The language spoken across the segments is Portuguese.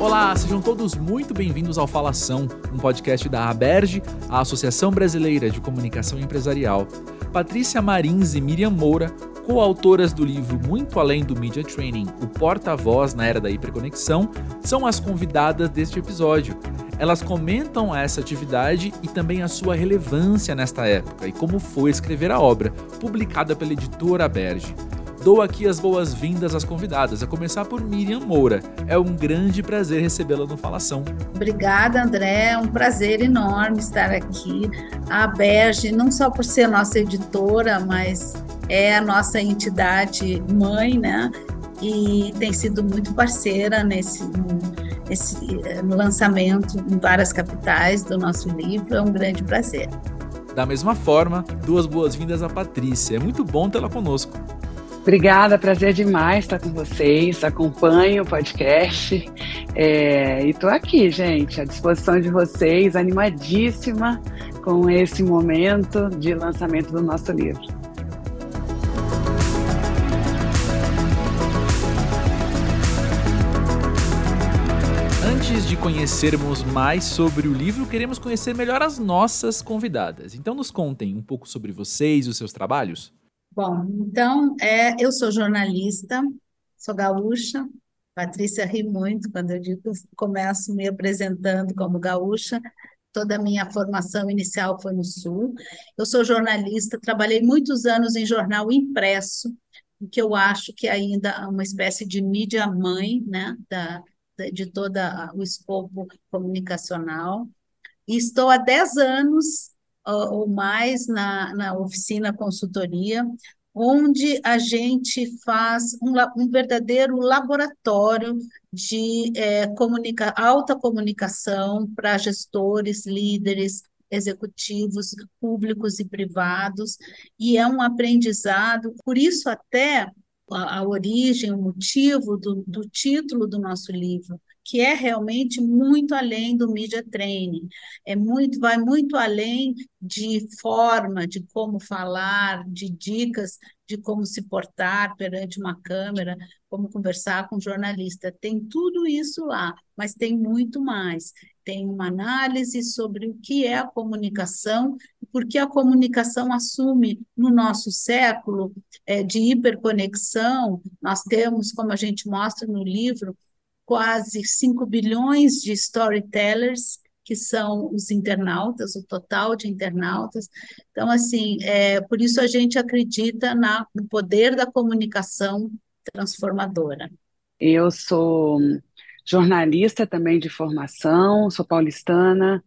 Olá, sejam todos muito bem-vindos ao Falação, um podcast da Aberge, a Associação Brasileira de Comunicação Empresarial. Patrícia Marins e Miriam Moura, coautoras do livro Muito Além do Media Training, o porta-voz na era da hiperconexão, são as convidadas deste episódio. Elas comentam essa atividade e também a sua relevância nesta época e como foi escrever a obra, publicada pela editora Aberge. Dou aqui as boas-vindas às convidadas, a começar por Miriam Moura. É um grande prazer recebê-la no Falação. Obrigada, André. É um prazer enorme estar aqui. A Berge, não só por ser nossa editora, mas é a nossa entidade mãe, né? E tem sido muito parceira nesse, nesse eh, lançamento em várias capitais do nosso livro. É um grande prazer. Da mesma forma, duas boas-vindas à Patrícia. É muito bom tê-la conosco. Obrigada, prazer demais estar com vocês. Acompanho o podcast é, e estou aqui, gente, à disposição de vocês, animadíssima com esse momento de lançamento do nosso livro. Antes de conhecermos mais sobre o livro, queremos conhecer melhor as nossas convidadas. Então, nos contem um pouco sobre vocês e os seus trabalhos. Bom, então, é, eu sou jornalista, sou gaúcha. Patrícia ri muito quando eu digo começo me apresentando como gaúcha. Toda a minha formação inicial foi no Sul. Eu sou jornalista, trabalhei muitos anos em jornal impresso, que eu acho que ainda é uma espécie de mídia mãe, né, da, de todo o escopo comunicacional. E estou há 10 anos ou mais na, na oficina consultoria, onde a gente faz um, um verdadeiro laboratório de é, comunica, alta comunicação para gestores, líderes, executivos públicos e privados, e é um aprendizado, por isso até a, a origem, o motivo do, do título do nosso livro, que é realmente muito além do media training, é muito, vai muito além de forma, de como falar, de dicas de como se portar perante uma câmera, como conversar com um jornalista. Tem tudo isso lá, mas tem muito mais. Tem uma análise sobre o que é a comunicação e por que a comunicação assume no nosso século é, de hiperconexão. Nós temos, como a gente mostra no livro, quase 5 bilhões de storytellers, que são os internautas, o total de internautas. Então, assim, é, por isso a gente acredita na, no poder da comunicação transformadora. Eu sou jornalista também de formação, sou paulistana,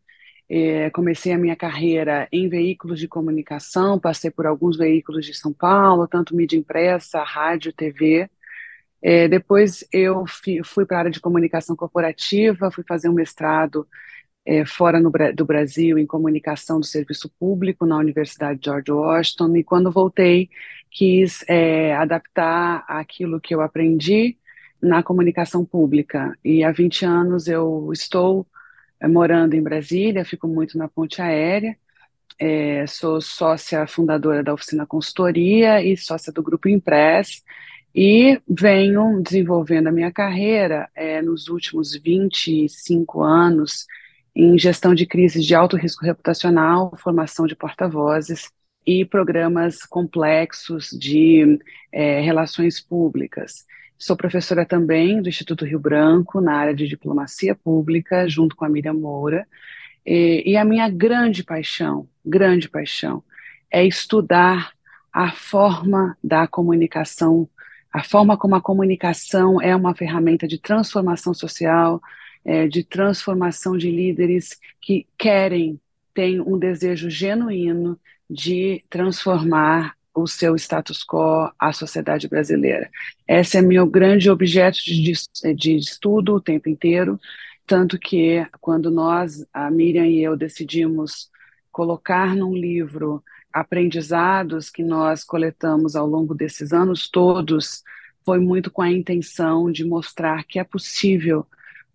é, comecei a minha carreira em veículos de comunicação, passei por alguns veículos de São Paulo, tanto mídia impressa, rádio, TV, é, depois eu fui para a área de comunicação corporativa, fui fazer um mestrado é, fora no, do Brasil em comunicação do serviço público na Universidade George Washington, e quando voltei quis é, adaptar aquilo que eu aprendi na comunicação pública. E há 20 anos eu estou é, morando em Brasília, fico muito na ponte aérea, é, sou sócia fundadora da oficina consultoria e sócia do grupo Impress, e venho desenvolvendo a minha carreira é, nos últimos 25 anos em gestão de crises de alto risco reputacional, formação de porta-vozes e programas complexos de é, relações públicas. Sou professora também do Instituto Rio Branco, na área de diplomacia pública, junto com a Miriam Moura. E, e a minha grande paixão, grande paixão, é estudar a forma da comunicação a forma como a comunicação é uma ferramenta de transformação social, é, de transformação de líderes que querem, têm um desejo genuíno de transformar o seu status quo, a sociedade brasileira. Esse é meu grande objeto de, de estudo o tempo inteiro, tanto que quando nós, a Miriam e eu, decidimos colocar num livro aprendizados que nós coletamos ao longo desses anos todos foi muito com a intenção de mostrar que é possível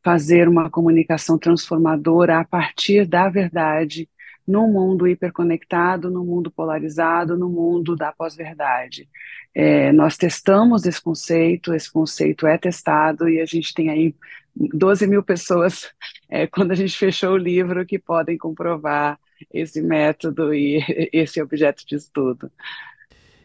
fazer uma comunicação transformadora a partir da verdade, no mundo hiperconectado, no mundo polarizado, no mundo da pós-verdade. É, nós testamos esse conceito, esse conceito é testado e a gente tem aí 12 mil pessoas, é, quando a gente fechou o livro, que podem comprovar esse método e esse objeto de estudo.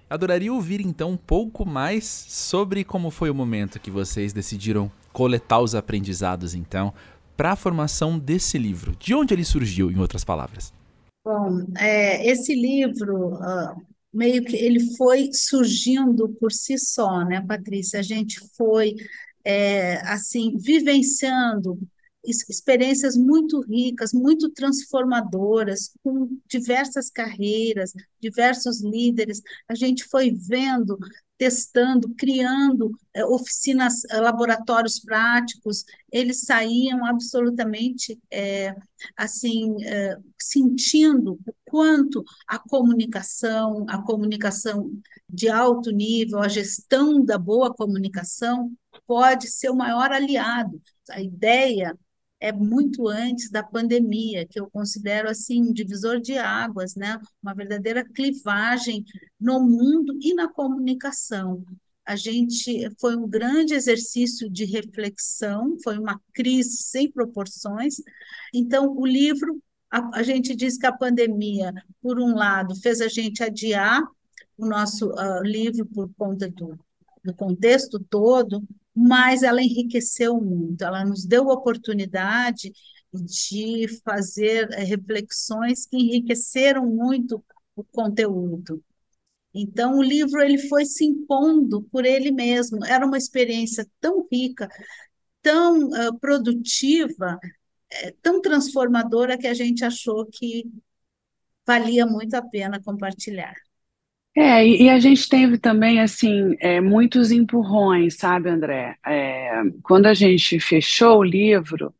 Adoraria ouvir então um pouco mais sobre como foi o momento que vocês decidiram coletar os aprendizados, então, para a formação desse livro. De onde ele surgiu, em outras palavras? Bom, é, esse livro uh, meio que ele foi surgindo por si só, né, Patrícia? A gente foi é, assim vivenciando experiências muito ricas, muito transformadoras, com diversas carreiras, diversos líderes. A gente foi vendo, testando, criando é, oficinas, é, laboratórios práticos. Eles saíam absolutamente é, assim é, sentindo o quanto a comunicação, a comunicação de alto nível, a gestão da boa comunicação pode ser o maior aliado. A ideia é muito antes da pandemia, que eu considero assim um divisor de águas, né? Uma verdadeira clivagem no mundo e na comunicação. A gente foi um grande exercício de reflexão, foi uma crise sem proporções. Então, o livro, a, a gente diz que a pandemia, por um lado, fez a gente adiar o nosso uh, livro por conta do, do contexto todo, mas ela enriqueceu muito, ela nos deu a oportunidade de fazer eh, reflexões que enriqueceram muito o conteúdo. Então, o livro ele foi se impondo por ele mesmo. Era uma experiência tão rica, tão uh, produtiva, é, tão transformadora que a gente achou que valia muito a pena compartilhar. É, e, a gente teve também, assim, é, muitos empurrões, sabe, André? É, quando a gente fechou o livro,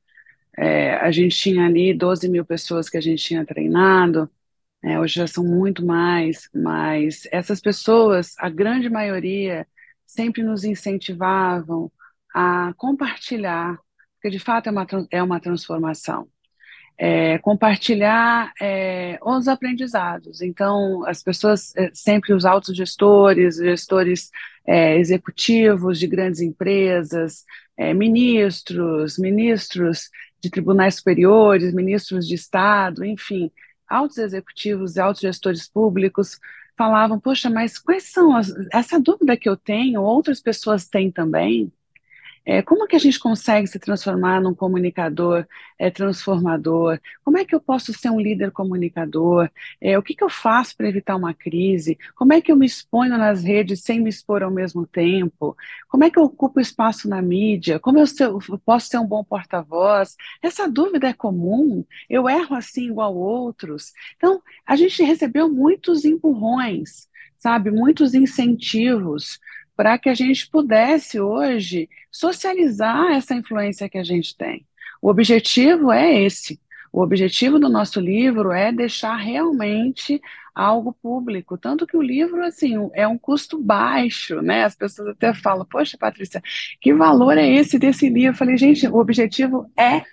é, a gente tinha ali 12 mil pessoas que a gente tinha treinado, é, hoje já são muito mais, mas essas pessoas, a grande maioria, sempre nos incentivavam a compartilhar, porque de fato é uma, é uma transformação é, compartilhar é, os aprendizados. Então, as pessoas, é, sempre os autogestores, gestores é, executivos de grandes empresas, é, ministros, ministros de tribunais superiores, ministros de Estado, enfim, altos executivos e altos gestores públicos falavam, poxa, mas quais são as, essa dúvida que eu tenho, outras pessoas têm também, é, como que a gente consegue se transformar num comunicador é, transformador? Como é que eu posso ser um líder comunicador? É, o que, que eu faço para evitar uma crise? Como é que eu me exponho nas redes sem me expor ao mesmo tempo? Como é que eu ocupo espaço na mídia? Como eu, ser, eu posso ser um bom porta-voz? Essa dúvida é comum? Eu erro assim igual outros? Então, a gente recebeu muitos empurrões, sabe? Muitos incentivos para que a gente pudesse hoje socializar essa influência que a gente tem. O objetivo é esse. O objetivo do nosso livro é deixar realmente algo público, tanto que o livro assim é um custo baixo, né? As pessoas até falam: "Poxa, Patrícia, que valor é esse desse livro?" Eu falei: "Gente, o objetivo é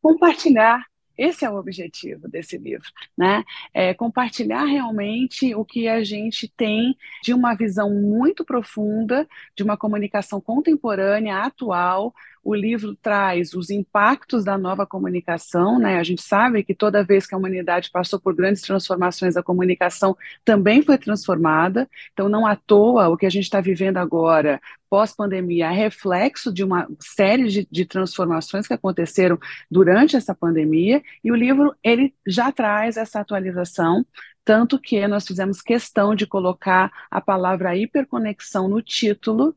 compartilhar esse é o objetivo desse livro, né? É compartilhar realmente o que a gente tem de uma visão muito profunda, de uma comunicação contemporânea, atual, o livro traz os impactos da nova comunicação, né? A gente sabe que toda vez que a humanidade passou por grandes transformações, a comunicação também foi transformada. Então, não à toa, o que a gente está vivendo agora, pós-pandemia, é reflexo de uma série de, de transformações que aconteceram durante essa pandemia. E o livro ele já traz essa atualização tanto que nós fizemos questão de colocar a palavra hiperconexão no título,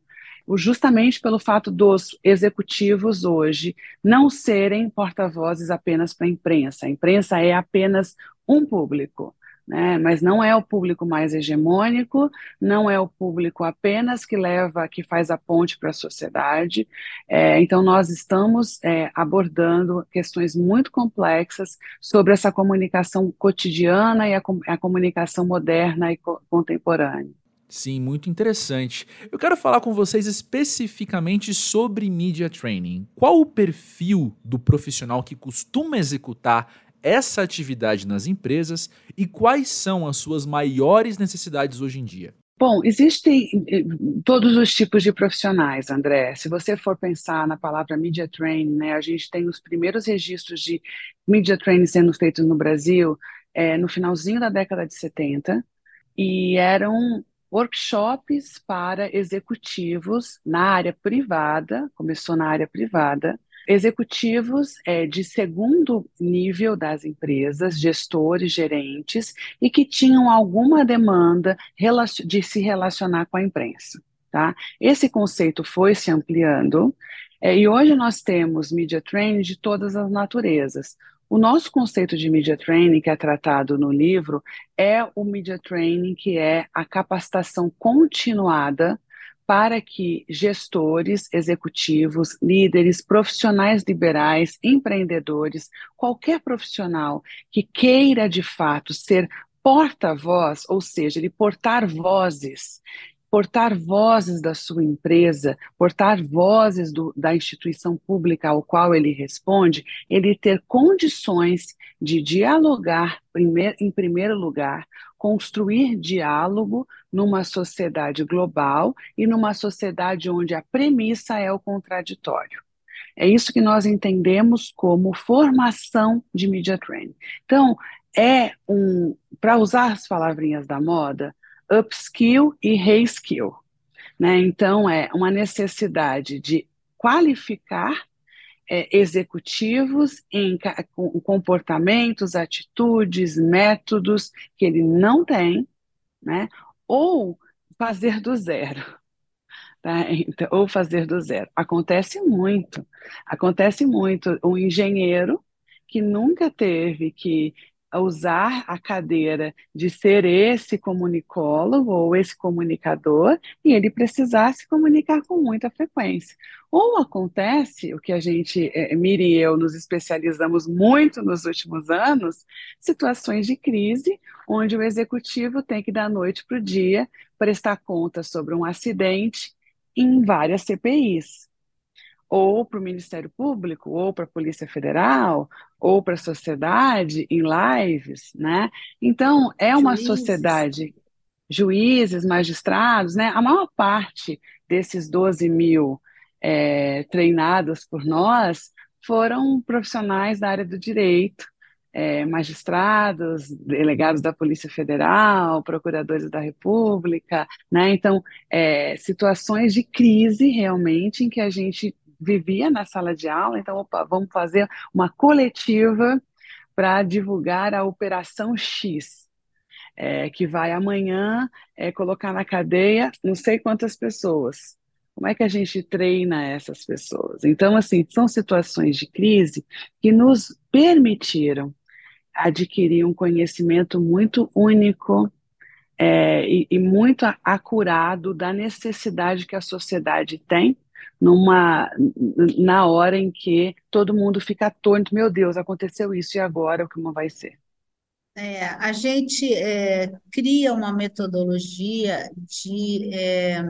justamente pelo fato dos executivos hoje não serem porta-vozes apenas para a imprensa. A imprensa é apenas um público. Né? Mas não é o público mais hegemônico, não é o público apenas que leva, que faz a ponte para a sociedade. É, então, nós estamos é, abordando questões muito complexas sobre essa comunicação cotidiana e a, a comunicação moderna e co contemporânea. Sim, muito interessante. Eu quero falar com vocês especificamente sobre media training. Qual o perfil do profissional que costuma executar essa atividade nas empresas e quais são as suas maiores necessidades hoje em dia? Bom, existem eh, todos os tipos de profissionais, André. Se você for pensar na palavra media training, né, a gente tem os primeiros registros de media training sendo feitos no Brasil é, no finalzinho da década de 70, e eram workshops para executivos na área privada, começou na área privada, executivos é, de segundo nível das empresas, gestores, gerentes, e que tinham alguma demanda de se relacionar com a imprensa. Tá? Esse conceito foi se ampliando, é, e hoje nós temos media training de todas as naturezas. O nosso conceito de media training, que é tratado no livro, é o media training que é a capacitação continuada para que gestores, executivos, líderes, profissionais liberais, empreendedores, qualquer profissional que queira de fato ser porta-voz, ou seja, ele portar vozes portar vozes da sua empresa, portar vozes do, da instituição pública ao qual ele responde, ele ter condições de dialogar, primeir, em primeiro lugar, construir diálogo numa sociedade global e numa sociedade onde a premissa é o contraditório. É isso que nós entendemos como formação de media training. Então, é um, para usar as palavrinhas da moda, upskill e reskill. Né? Então, é uma necessidade de qualificar é, executivos em comportamentos, atitudes, métodos que ele não tem, né? ou fazer do zero. Tá? Então, ou fazer do zero. Acontece muito, acontece muito. Um engenheiro que nunca teve que usar a cadeira de ser esse comunicólogo ou esse comunicador e ele precisar se comunicar com muita frequência. Ou acontece, o que a gente, é, Miri e eu, nos especializamos muito nos últimos anos, situações de crise, onde o executivo tem que, da noite para o dia, prestar conta sobre um acidente em várias CPIs ou para o Ministério Público, ou para a Polícia Federal, ou para a sociedade em lives, né? Então, é uma juízes. sociedade, juízes, magistrados, né? A maior parte desses 12 mil é, treinados por nós foram profissionais da área do direito, é, magistrados, delegados da Polícia Federal, procuradores da República, né? Então, é, situações de crise realmente em que a gente vivia na sala de aula, então, opa, vamos fazer uma coletiva para divulgar a Operação X, é, que vai amanhã é, colocar na cadeia não sei quantas pessoas. Como é que a gente treina essas pessoas? Então, assim, são situações de crise que nos permitiram adquirir um conhecimento muito único é, e, e muito acurado da necessidade que a sociedade tem numa na hora em que todo mundo fica atônito, meu Deus, aconteceu isso e agora o que vai ser? É, a gente é, cria uma metodologia de é,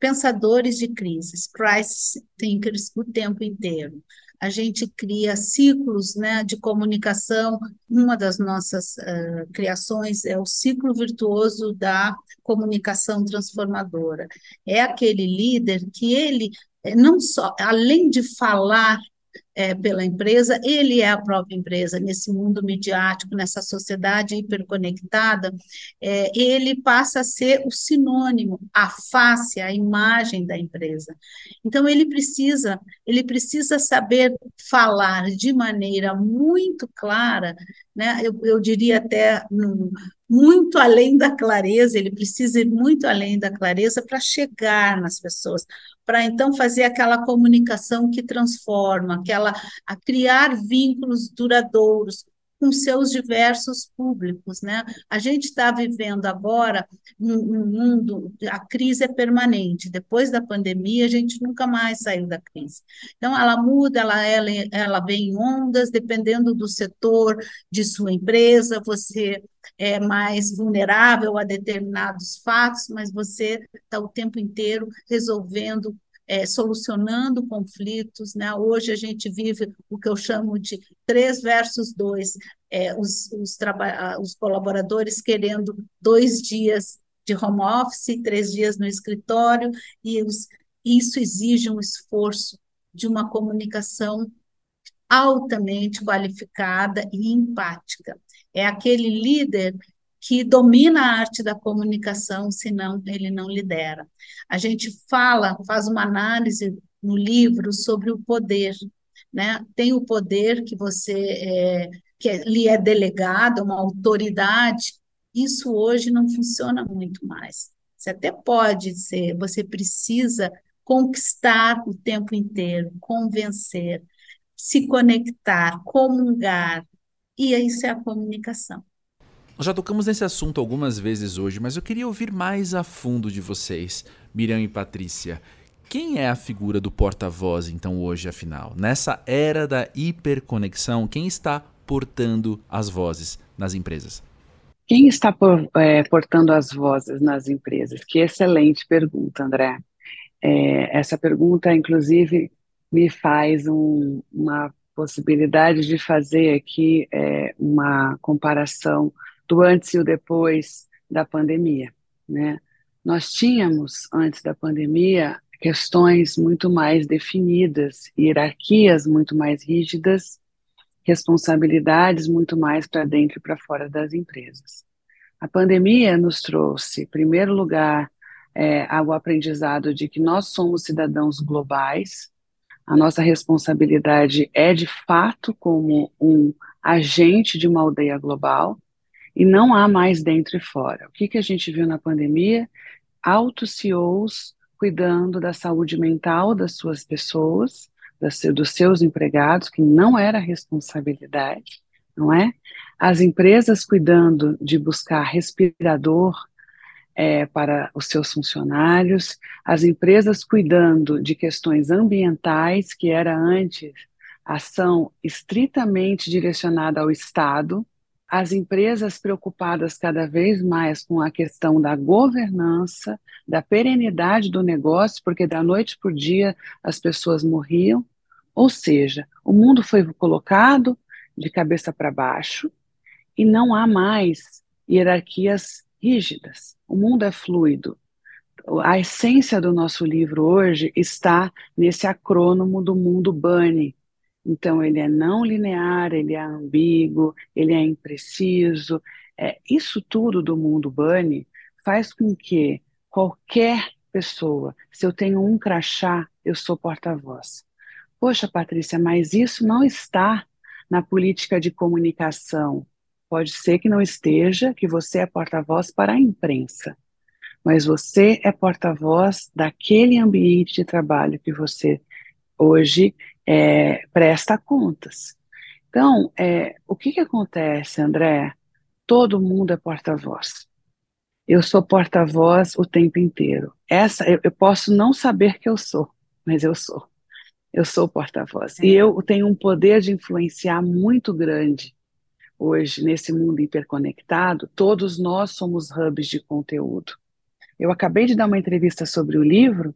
pensadores de crises, crisis thinkers o tempo inteiro a gente cria ciclos né, de comunicação. Uma das nossas uh, criações é o ciclo virtuoso da comunicação transformadora. É aquele líder que ele eh, não só, além de falar é, pela empresa, ele é a própria empresa nesse mundo midiático, nessa sociedade hiperconectada, é, ele passa a ser o sinônimo, a face, a imagem da empresa. Então ele precisa, ele precisa saber falar de maneira muito clara, né? Eu, eu diria até muito além da clareza, ele precisa ir muito além da clareza para chegar nas pessoas, para então fazer aquela comunicação que transforma, aquela a criar vínculos duradouros com seus diversos públicos, né? A gente está vivendo agora um, um, mundo, a crise é permanente. Depois da pandemia, a gente nunca mais saiu da crise. Então, ela muda, ela, ela, ela vem em ondas, dependendo do setor de sua empresa, você é mais vulnerável a determinados fatos, mas você está o tempo inteiro resolvendo é, solucionando conflitos. Né? Hoje a gente vive o que eu chamo de três versus dois, é, os, os, os colaboradores querendo dois dias de home office, três dias no escritório, e os, isso exige um esforço de uma comunicação altamente qualificada e empática. É aquele líder que domina a arte da comunicação, senão ele não lidera. A gente fala, faz uma análise no livro sobre o poder, né? Tem o poder que você é, que lhe é delegado, uma autoridade. Isso hoje não funciona muito mais. Você até pode ser, você precisa conquistar o tempo inteiro, convencer, se conectar, comungar, e isso é a comunicação. Nós já tocamos nesse assunto algumas vezes hoje, mas eu queria ouvir mais a fundo de vocês, Miriam e Patrícia. Quem é a figura do porta-voz, então, hoje, afinal? Nessa era da hiperconexão, quem está portando as vozes nas empresas? Quem está por, é, portando as vozes nas empresas? Que excelente pergunta, André. É, essa pergunta, inclusive, me faz um, uma possibilidade de fazer aqui é, uma comparação do antes e o depois da pandemia, né? Nós tínhamos, antes da pandemia, questões muito mais definidas, hierarquias muito mais rígidas, responsabilidades muito mais para dentro e para fora das empresas. A pandemia nos trouxe, em primeiro lugar, é, o aprendizado de que nós somos cidadãos globais, a nossa responsabilidade é de fato como um agente de uma aldeia global, e não há mais dentro e fora. O que, que a gente viu na pandemia? Altos CEOs cuidando da saúde mental das suas pessoas, das, dos seus empregados, que não era responsabilidade, não é? As empresas cuidando de buscar respirador é, para os seus funcionários, as empresas cuidando de questões ambientais, que era antes ação estritamente direcionada ao Estado, as empresas preocupadas cada vez mais com a questão da governança, da perenidade do negócio, porque da noite para o dia as pessoas morriam. Ou seja, o mundo foi colocado de cabeça para baixo e não há mais hierarquias rígidas. O mundo é fluido. A essência do nosso livro hoje está nesse acrônomo do mundo Bunny, então, ele é não linear, ele é ambíguo, ele é impreciso. É, isso tudo do mundo Bunny faz com que qualquer pessoa, se eu tenho um crachá, eu sou porta-voz. Poxa, Patrícia, mas isso não está na política de comunicação. Pode ser que não esteja, que você é porta-voz para a imprensa, mas você é porta-voz daquele ambiente de trabalho que você hoje é, presta contas. Então, é, o que, que acontece, André? Todo mundo é porta-voz. Eu sou porta-voz o tempo inteiro. Essa eu, eu, posso não saber que eu sou, mas eu sou. Eu sou porta-voz. É. E eu tenho um poder de influenciar muito grande hoje nesse mundo hiperconectado. Todos nós somos hubs de conteúdo. Eu acabei de dar uma entrevista sobre o livro,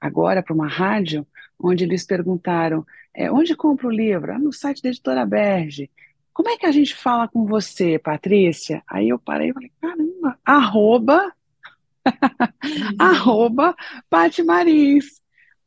agora para uma rádio, onde eles perguntaram é, onde compra o livro? Ah, no site da editora Berge. Como é que a gente fala com você, Patrícia? Aí eu parei e falei, caramba, arroba, arroba Pati Marins.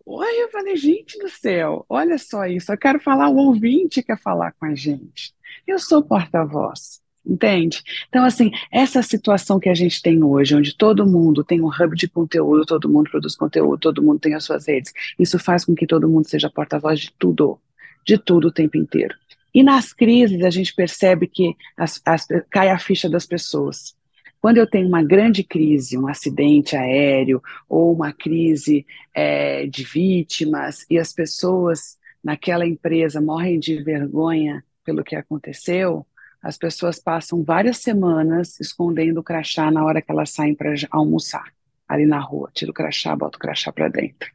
Oi, eu falei, gente do céu, olha só isso, eu quero falar, o ouvinte quer falar com a gente. Eu sou porta-voz. Entende? Então, assim, essa situação que a gente tem hoje, onde todo mundo tem um hub de conteúdo, todo mundo produz conteúdo, todo mundo tem as suas redes, isso faz com que todo mundo seja porta-voz de tudo, de tudo o tempo inteiro. E nas crises a gente percebe que as, as, cai a ficha das pessoas. Quando eu tenho uma grande crise, um acidente aéreo ou uma crise é, de vítimas e as pessoas naquela empresa morrem de vergonha pelo que aconteceu, as pessoas passam várias semanas escondendo o crachá na hora que elas saem para almoçar, ali na rua. Tira o crachá, bota o crachá para dentro.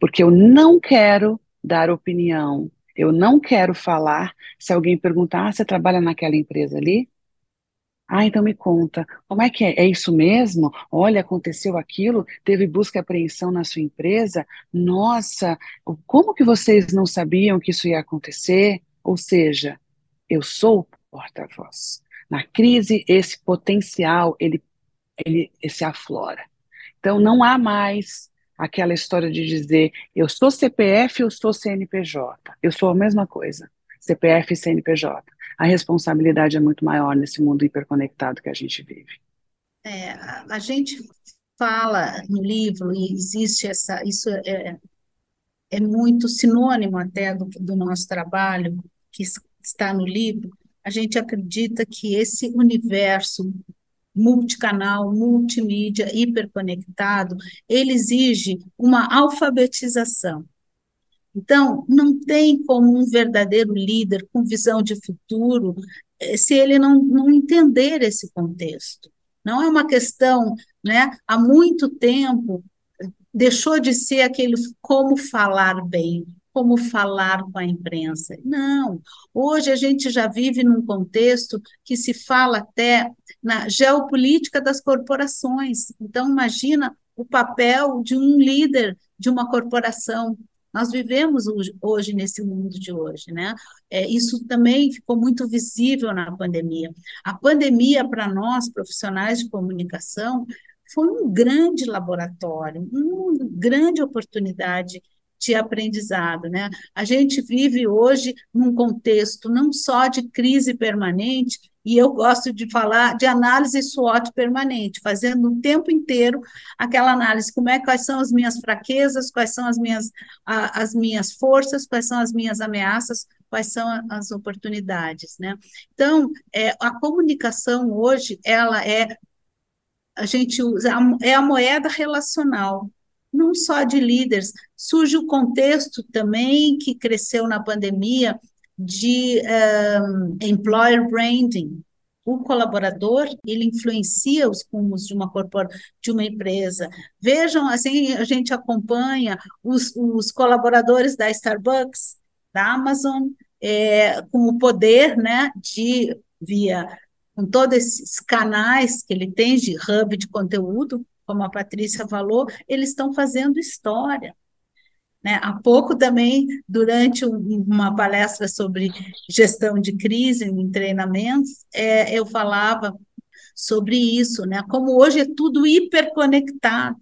Porque eu não quero dar opinião, eu não quero falar. Se alguém perguntar, ah, você trabalha naquela empresa ali? Ah, então me conta, como é que é? É isso mesmo? Olha, aconteceu aquilo? Teve busca e apreensão na sua empresa? Nossa, como que vocês não sabiam que isso ia acontecer? Ou seja, eu sou porta-voz. Na crise, esse potencial, ele, ele, se aflora. Então, não há mais aquela história de dizer eu sou CPF, eu sou CNPJ. Eu sou a mesma coisa, CPF e CNPJ a responsabilidade é muito maior nesse mundo hiperconectado que a gente vive. É, a gente fala no livro e existe essa, isso é, é muito sinônimo até do, do nosso trabalho que está no livro. A gente acredita que esse universo multicanal, multimídia, hiperconectado, ele exige uma alfabetização. Então, não tem como um verdadeiro líder com visão de futuro eh, se ele não, não entender esse contexto. Não é uma questão, né? Há muito tempo deixou de ser aquele como falar bem, como falar com a imprensa. Não. Hoje a gente já vive num contexto que se fala até na geopolítica das corporações. Então, imagina o papel de um líder de uma corporação nós vivemos hoje nesse mundo de hoje, né? É, isso também ficou muito visível na pandemia. A pandemia, para nós, profissionais de comunicação, foi um grande laboratório, uma grande oportunidade de aprendizado, né? A gente vive hoje num contexto não só de crise permanente, e eu gosto de falar de análise SWOT permanente, fazendo o tempo inteiro aquela análise, como é, quais são as minhas fraquezas, quais são as minhas, a, as minhas forças, quais são as minhas ameaças, quais são as oportunidades, né? Então, é, a comunicação hoje, ela é, a gente usa, é a moeda relacional, não só de líderes, surge o contexto também que cresceu na pandemia, de um, employer branding. O colaborador, ele influencia os rumos de uma corpora, de uma empresa. Vejam, assim, a gente acompanha os, os colaboradores da Starbucks, da Amazon, é, com o poder, né, de, via, com todos esses canais que ele tem de hub de conteúdo, como a Patrícia falou, eles estão fazendo história. Né? Há pouco também, durante uma palestra sobre gestão de crise em treinamentos, é, eu falava sobre isso, né? como hoje é tudo hiperconectado.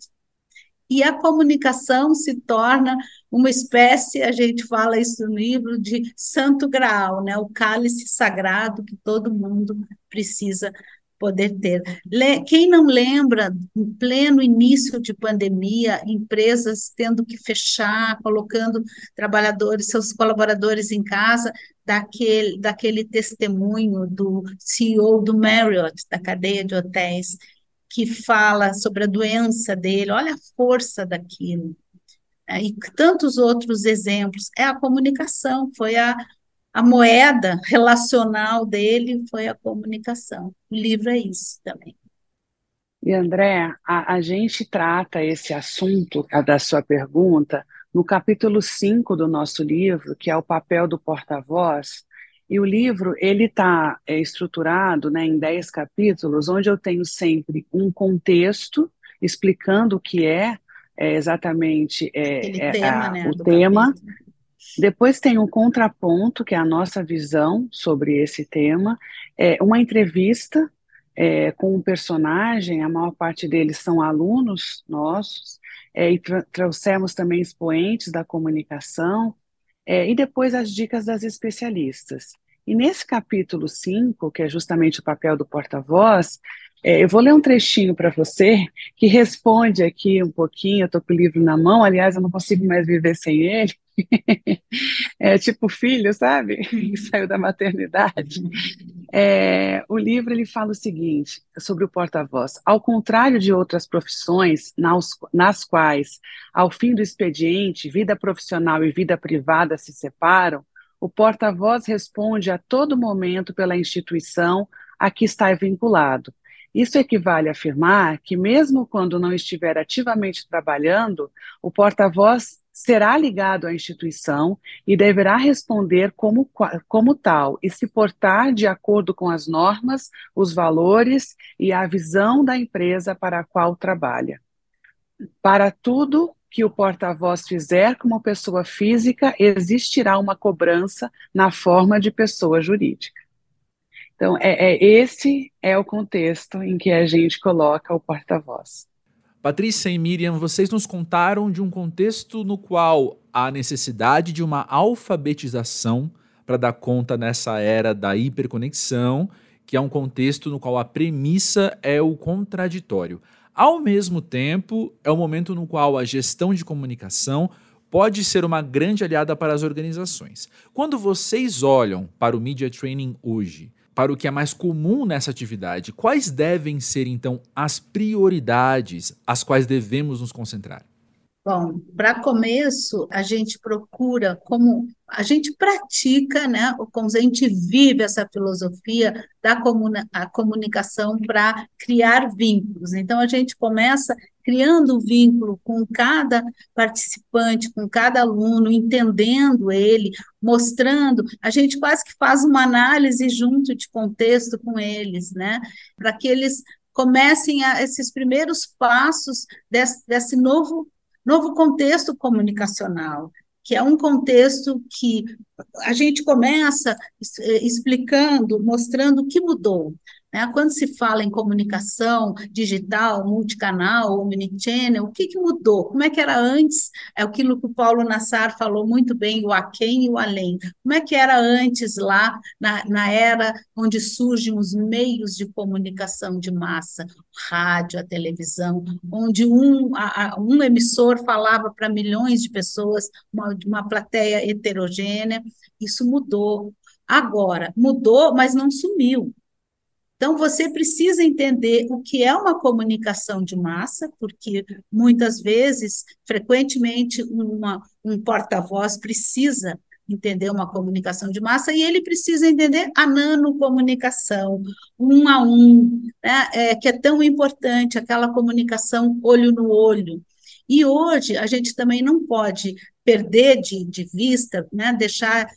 E a comunicação se torna uma espécie, a gente fala isso no livro, de santo graal, né? o cálice sagrado que todo mundo precisa poder ter. Quem não lembra, em pleno início de pandemia, empresas tendo que fechar, colocando trabalhadores, seus colaboradores em casa, daquele, daquele testemunho do CEO do Marriott, da cadeia de hotéis, que fala sobre a doença dele, olha a força daquilo. E tantos outros exemplos. É a comunicação, foi a, a moeda relacional dele foi a comunicação. O livro é isso também. E André, a, a gente trata esse assunto a da sua pergunta no capítulo 5 do nosso livro, que é o papel do porta-voz. E o livro ele está é, estruturado né, em 10 capítulos, onde eu tenho sempre um contexto explicando o que é, é exatamente é, é tema, né, o tema, capítulo. Depois tem um contraponto, que é a nossa visão sobre esse tema, é uma entrevista é, com um personagem, a maior parte deles são alunos nossos, é, e trouxemos também expoentes da comunicação, é, e depois as dicas das especialistas. E nesse capítulo 5, que é justamente o papel do porta-voz, é, eu vou ler um trechinho para você que responde aqui um pouquinho. Eu estou com o livro na mão, aliás, eu não consigo mais viver sem ele. é tipo filho, sabe? Que saiu da maternidade. É, o livro ele fala o seguinte sobre o porta-voz. Ao contrário de outras profissões nas, nas quais, ao fim do expediente, vida profissional e vida privada se separam, o porta-voz responde a todo momento pela instituição a que está vinculado. Isso equivale a afirmar que, mesmo quando não estiver ativamente trabalhando, o porta-voz será ligado à instituição e deverá responder como, como tal e se portar de acordo com as normas, os valores e a visão da empresa para a qual trabalha. Para tudo que o porta-voz fizer como pessoa física, existirá uma cobrança na forma de pessoa jurídica. Então, é, é esse é o contexto em que a gente coloca o porta-voz. Patrícia e Miriam, vocês nos contaram de um contexto no qual há necessidade de uma alfabetização para dar conta nessa era da hiperconexão, que é um contexto no qual a premissa é o contraditório. Ao mesmo tempo, é o um momento no qual a gestão de comunicação pode ser uma grande aliada para as organizações. Quando vocês olham para o Media Training hoje, para o que é mais comum nessa atividade, quais devem ser então as prioridades às quais devemos nos concentrar? Bom, para começo, a gente procura como a gente pratica, né, como a gente vive essa filosofia da comuna, a comunicação para criar vínculos. Então, a gente começa criando um vínculo com cada participante, com cada aluno, entendendo ele, mostrando, a gente quase que faz uma análise junto de contexto com eles, né, para que eles comecem a, esses primeiros passos desse, desse novo novo contexto comunicacional, que é um contexto que a gente começa eh, explicando, mostrando o que mudou. Né? Quando se fala em comunicação digital, multicanal, omnichannel, o que, que mudou? Como é que era antes? É aquilo que o Paulo Nassar falou muito bem, o aquém e o além. Como é que era antes lá, na, na era onde surgem os meios de comunicação de massa, rádio, a televisão, onde um, a, a, um emissor falava para milhões de pessoas, uma, uma plateia heterogênea, isso mudou. Agora, mudou, mas não sumiu. Então, você precisa entender o que é uma comunicação de massa, porque muitas vezes, frequentemente, uma, um porta-voz precisa entender uma comunicação de massa e ele precisa entender a nanocomunicação, um a um, né, é, que é tão importante, aquela comunicação olho no olho. E hoje a gente também não pode perder de, de vista, né, deixar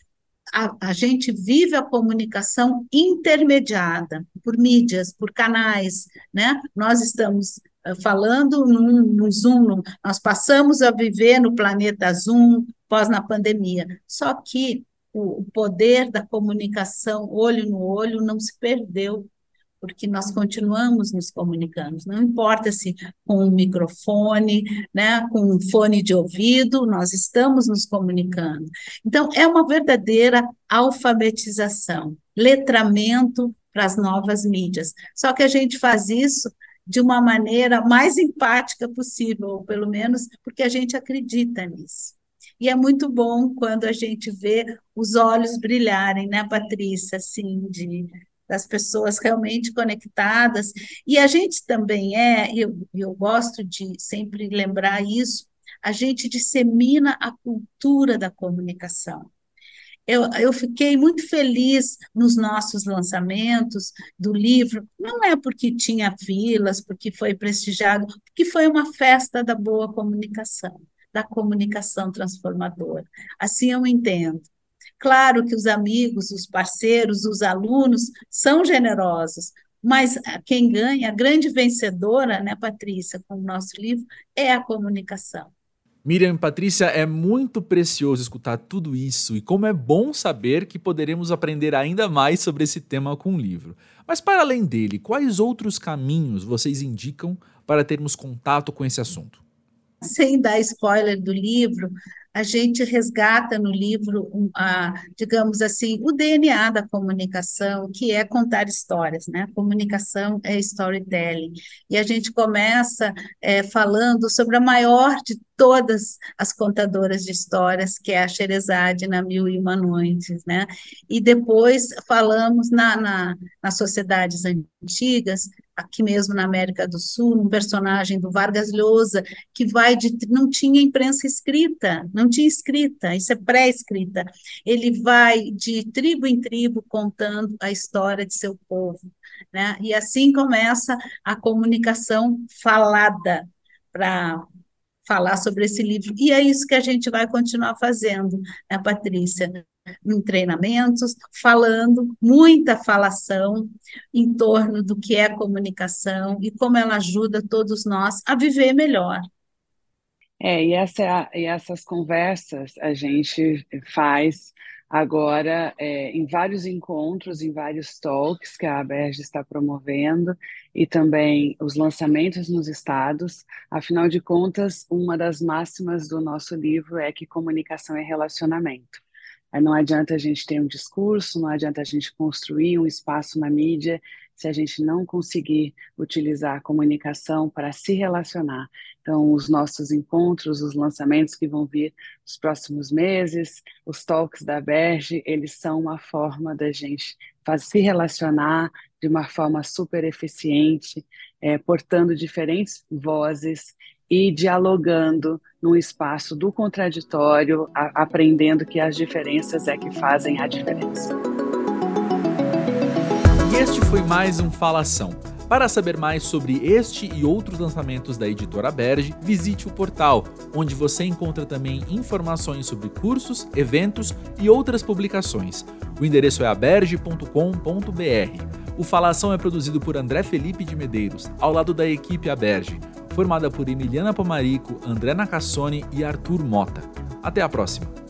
a, a, gente vive a comunicação intermediada por mídias, por canais, né? Nós estamos uh, falando no, no Zoom, nós passamos a viver no planeta Zoom pós na pandemia. Só que o, o poder da comunicação olho no olho não se perdeu porque nós continuamos nos comunicando, não importa se com um microfone, né, com um fone de ouvido, nós estamos nos comunicando. Então, é uma verdadeira alfabetização, letramento para as novas mídias. Só que a gente faz isso de uma maneira mais empática possível, ou pelo menos porque a gente acredita nisso. E é muito bom quando a gente vê os olhos brilharem, né, Patrícia, assim, de, das pessoas realmente conectadas. E a gente também é, eu, eu gosto de sempre lembrar isso, a gente dissemina a cultura da comunicação. Eu, eu fiquei muito feliz nos nossos lançamentos do livro, não é porque tinha filas, porque foi prestigiado, porque foi uma festa da boa comunicação, da comunicação transformadora. Assim eu entendo. Claro que os amigos, os parceiros, os alunos são generosos, mas quem ganha, a grande vencedora, né, Patrícia, com o nosso livro, é a comunicação. Miriam e Patrícia, é muito precioso escutar tudo isso e como é bom saber que poderemos aprender ainda mais sobre esse tema com o livro. Mas para além dele, quais outros caminhos vocês indicam para termos contato com esse assunto? Sem dar spoiler do livro, a gente resgata no livro, a, digamos assim, o DNA da comunicação, que é contar histórias, né? Comunicação é storytelling. E a gente começa é, falando sobre a maior de todas as contadoras de histórias, que é a Xerezade na Mil e Uma Noites, né? E depois falamos na, na, nas sociedades antigas, aqui mesmo na América do Sul, um personagem do Vargas Llosa, que vai de. não tinha imprensa escrita, não tinha escrita, isso é pré-escrita. Ele vai de tribo em tribo contando a história de seu povo. Né? E assim começa a comunicação falada para falar sobre esse livro. E é isso que a gente vai continuar fazendo, né, Patrícia? Em treinamentos, falando, muita falação em torno do que é comunicação e como ela ajuda todos nós a viver melhor. É, e, essa, e essas conversas a gente faz agora é, em vários encontros, em vários talks que a ABERJ está promovendo e também os lançamentos nos estados. Afinal de contas, uma das máximas do nosso livro é que comunicação é relacionamento. Não adianta a gente ter um discurso, não adianta a gente construir um espaço na mídia se a gente não conseguir utilizar a comunicação para se relacionar. Então, os nossos encontros, os lançamentos que vão vir nos próximos meses, os talks da Berge, eles são uma forma da gente se relacionar de uma forma super eficiente, é, portando diferentes vozes e dialogando num espaço do contraditório, a, aprendendo que as diferenças é que fazem a diferença. E este foi mais um Falação. Para saber mais sobre este e outros lançamentos da editora Berge, visite o portal, onde você encontra também informações sobre cursos, eventos e outras publicações. O endereço é aberge.com.br. O Falação é produzido por André Felipe de Medeiros, ao lado da equipe Aberge formada por Emiliana Pomarico, André Nacassone e Arthur Mota. Até a próxima!